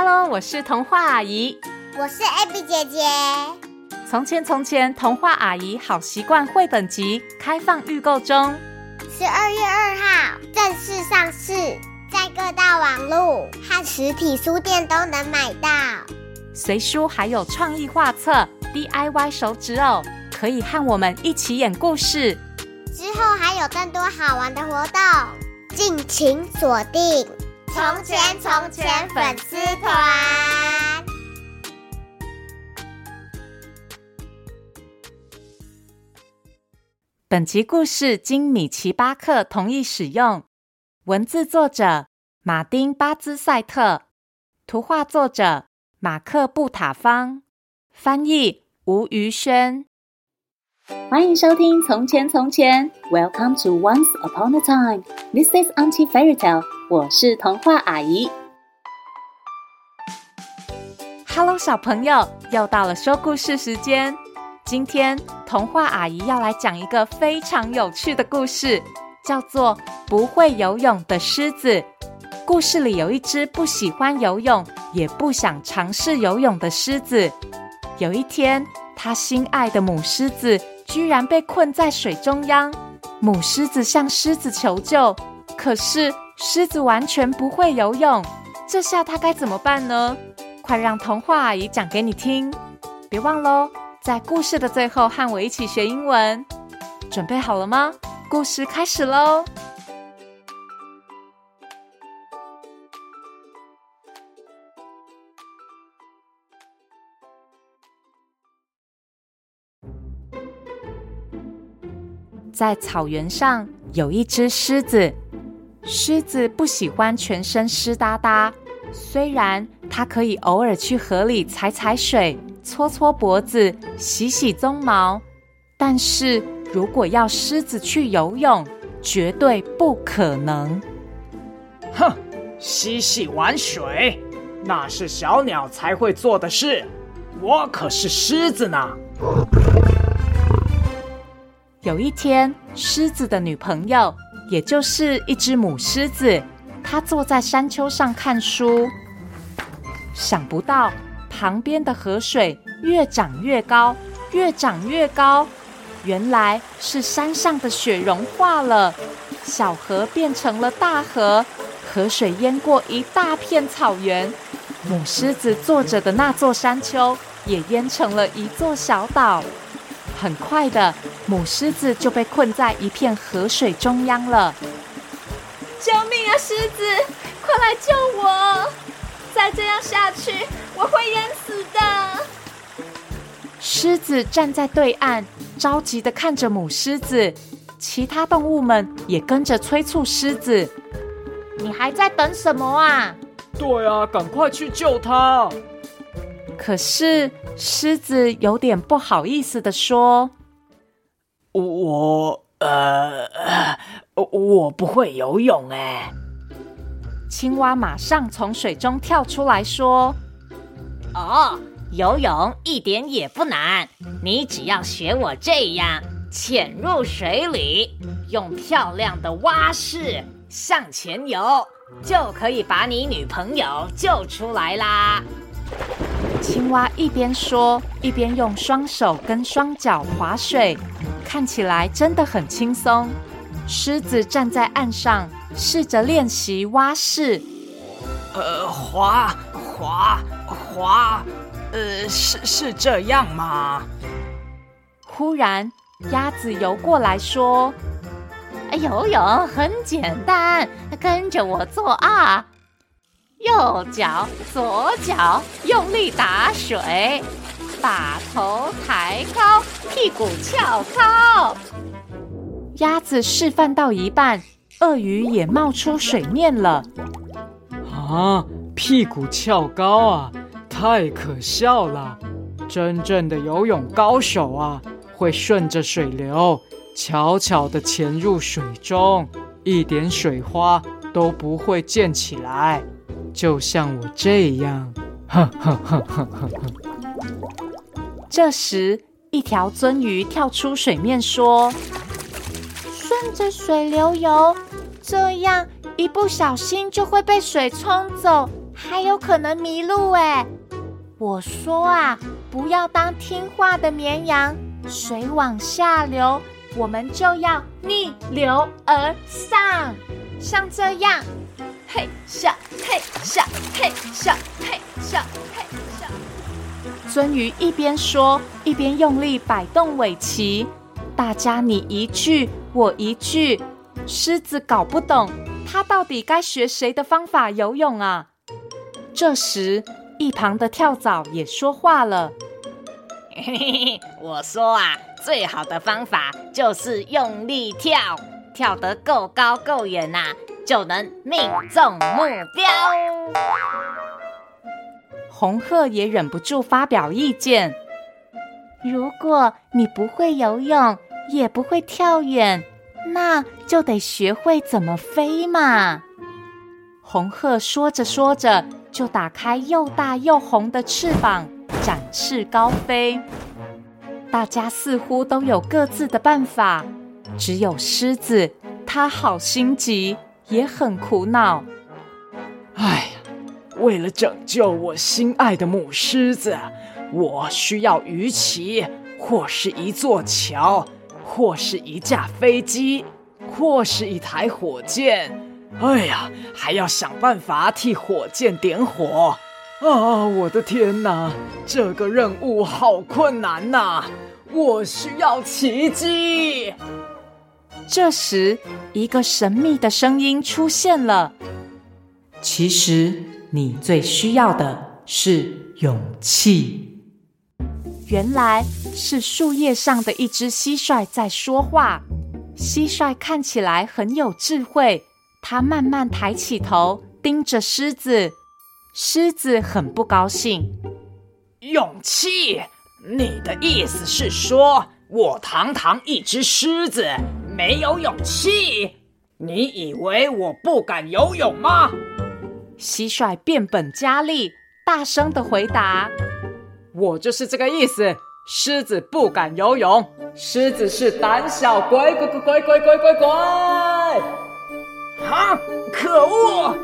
Hello，我是童话阿姨，我是 Abby 姐姐。从前从前，童话阿姨好习惯绘本集开放预购中，十二月二号正式上市，在各大网络和实体书店都能买到。随书还有创意画册、DIY 手指偶，可以和我们一起演故事。之后还有更多好玩的活动，敬请锁定。从前从前粉丝团。本集故事经米奇巴克同意使用，文字作者马丁巴兹赛特，图画作者马克布塔方，翻译吴瑜轩。欢迎收听《从前从前》，Welcome to Once Upon a Time。This is Auntie Fairy Tale。我是童话阿姨。Hello，小朋友，又到了说故事时间。今天童话阿姨要来讲一个非常有趣的故事，叫做《不会游泳的狮子》。故事里有一只不喜欢游泳，也不想尝试游泳的狮子。有一天，他心爱的母狮子。居然被困在水中央，母狮子向狮子求救，可是狮子完全不会游泳，这下它该怎么办呢？快让童话阿姨讲给你听！别忘喽，在故事的最后和我一起学英文，准备好了吗？故事开始喽！在草原上有一只狮子，狮子不喜欢全身湿哒哒。虽然它可以偶尔去河里踩踩水、搓搓脖子、洗洗鬃毛，但是如果要狮子去游泳，绝对不可能。哼，嬉戏玩水，那是小鸟才会做的事，我可是狮子呢。有一天，狮子的女朋友，也就是一只母狮子，她坐在山丘上看书。想不到，旁边的河水越涨越高，越涨越高。原来是山上的雪融化了，小河变成了大河，河水淹过一大片草原。母狮子坐着的那座山丘，也淹成了一座小岛。很快的，母狮子就被困在一片河水中央了。救命啊，狮子！快来救我！再这样下去，我会淹死的。狮子站在对岸，着急的看着母狮子。其他动物们也跟着催促狮子：“你还在等什么啊？”“对啊，赶快去救它！”可是狮子有点不好意思的说：“我呃，我不会游泳哎。”青蛙马上从水中跳出来说：“哦，游泳一点也不难，你只要学我这样，潜入水里，用漂亮的蛙式向前游，就可以把你女朋友救出来啦。”青蛙一边说，一边用双手跟双脚划水，看起来真的很轻松。狮子站在岸上，试着练习蛙式。呃，滑滑滑，呃，是是这样吗？忽然，鸭子游过来说：“游泳很简单，跟着我做啊。”右脚、左脚用力打水，把头抬高，屁股翘高。鸭子示范到一半，鳄鱼也冒出水面了。啊，屁股翘高啊，太可笑了！真正的游泳高手啊，会顺着水流，悄悄的潜入水中，一点水花都不会溅起来。就像我这样，哼哼哼哼哼哼。这时，一条鳟鱼跳出水面说：“顺着水流游，这样一不小心就会被水冲走，还有可能迷路哎。我说啊，不要当听话的绵羊，水往下流，我们就要逆流而上，像这样，嘿咻嘿咻嘿咻嘿咻嘿鳟。鱼一边说，一边用力摆动尾鳍。大家你一句我一句，狮子搞不懂，它到底该学谁的方法游泳啊？这时，一旁的跳蚤也说话了：“嘿嘿嘿，我说啊，最好的方法就是用力跳，跳得够高够远呐，就能命中目标。”红鹤也忍不住发表意见：“如果你不会游泳，也不会跳远，那就得学会怎么飞嘛。红鹤说着说着，就打开又大又红的翅膀，展翅高飞。大家似乎都有各自的办法，只有狮子，它好心急，也很苦恼。哎呀，为了拯救我心爱的母狮子，我需要鱼鳍，或是一座桥。或是一架飞机，或是一台火箭。哎呀，还要想办法替火箭点火。啊，我的天哪，这个任务好困难呐！我需要奇迹。这时，一个神秘的声音出现了。其实，你最需要的是勇气。原来是树叶上的一只蟋蟀在说话。蟋蟀看起来很有智慧，它慢慢抬起头，盯着狮子。狮子很不高兴。勇气？你的意思是说我堂堂一只狮子没有勇气？你以为我不敢游泳吗？蟋蟀变本加厉，大声的回答。我就是这个意思。狮子不敢游泳，狮子是胆小鬼，鬼鬼鬼鬼鬼鬼鬼！啊！可恶！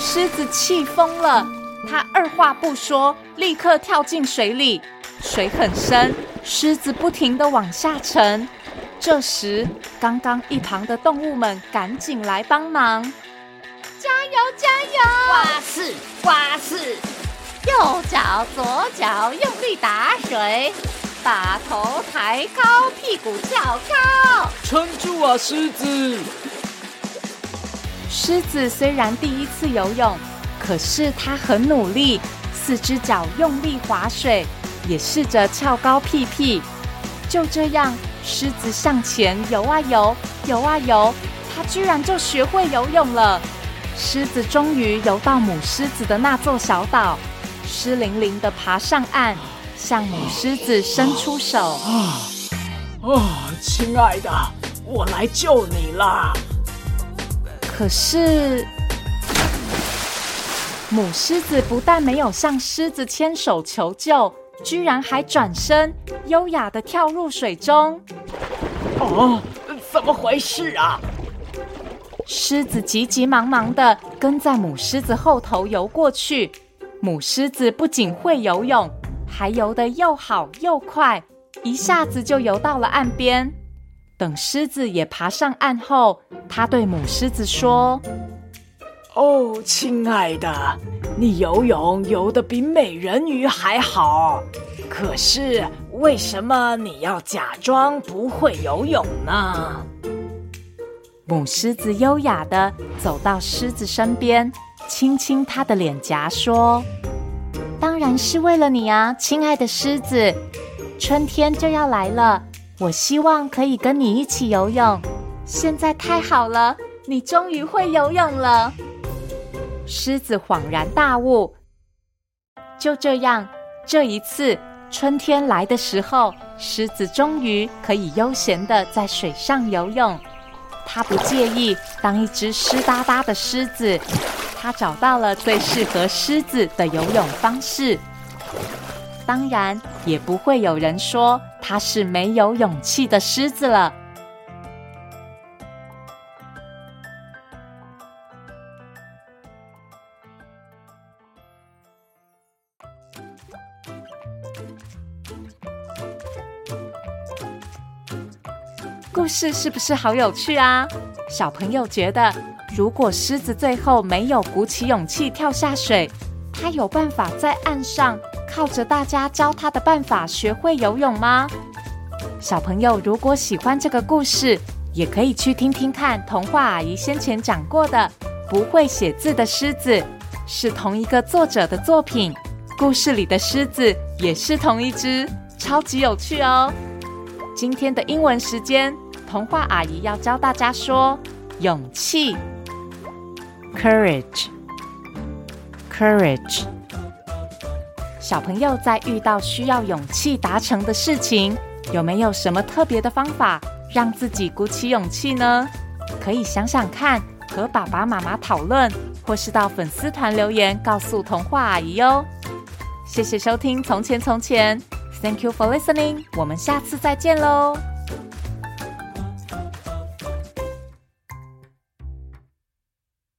狮子气疯了，他二话不说，立刻跳进水里。水很深，狮子不停的往下沉。这时，刚刚一旁的动物们赶紧来帮忙，蛙式，蛙式。右脚、左脚用力打水，把头抬高，屁股翘高，撑住啊，狮子！狮子虽然第一次游泳，可是它很努力，四只脚用力划水，也试着翘高屁屁。就这样，狮子向前游啊游，游啊游，它居然就学会游泳了。狮子终于游到母狮子的那座小岛。湿淋淋的爬上岸，向母狮子伸出手。啊，啊，亲爱的，我来救你啦。可是，母狮子不但没有向狮子牵手求救，居然还转身，优雅地跳入水中。哦，怎么回事啊？狮子急急忙忙地跟在母狮子后头游过去。母狮子不仅会游泳，还游得又好又快，一下子就游到了岸边。等狮子也爬上岸后，它对母狮子说：“哦，亲爱的，你游泳游得比美人鱼还好。可是为什么你要假装不会游泳呢？”母狮子优雅地走到狮子身边。亲亲它的脸颊，说：“当然是为了你啊，亲爱的狮子！春天就要来了，我希望可以跟你一起游泳。现在太好了，你终于会游泳了。”狮子恍然大悟。就这样，这一次春天来的时候，狮子终于可以悠闲地在水上游泳。他不介意当一只湿哒哒的狮子。他找到了最适合狮子的游泳方式，当然也不会有人说他是没有勇气的狮子了。事是不是好有趣啊？小朋友觉得，如果狮子最后没有鼓起勇气跳下水，它有办法在岸上靠着大家教它的办法学会游泳吗？小朋友如果喜欢这个故事，也可以去听听看童话阿姨先前讲过的《不会写字的狮子》，是同一个作者的作品。故事里的狮子也是同一只，超级有趣哦。今天的英文时间，童话阿姨要教大家说“勇气 ”（courage），courage。小朋友在遇到需要勇气达成的事情，有没有什么特别的方法让自己鼓起勇气呢？可以想想看，和爸爸妈妈讨论，或是到粉丝团留言告诉童话阿姨哦。谢谢收听《从前从前》，Thank you for listening，我们下次再见喽。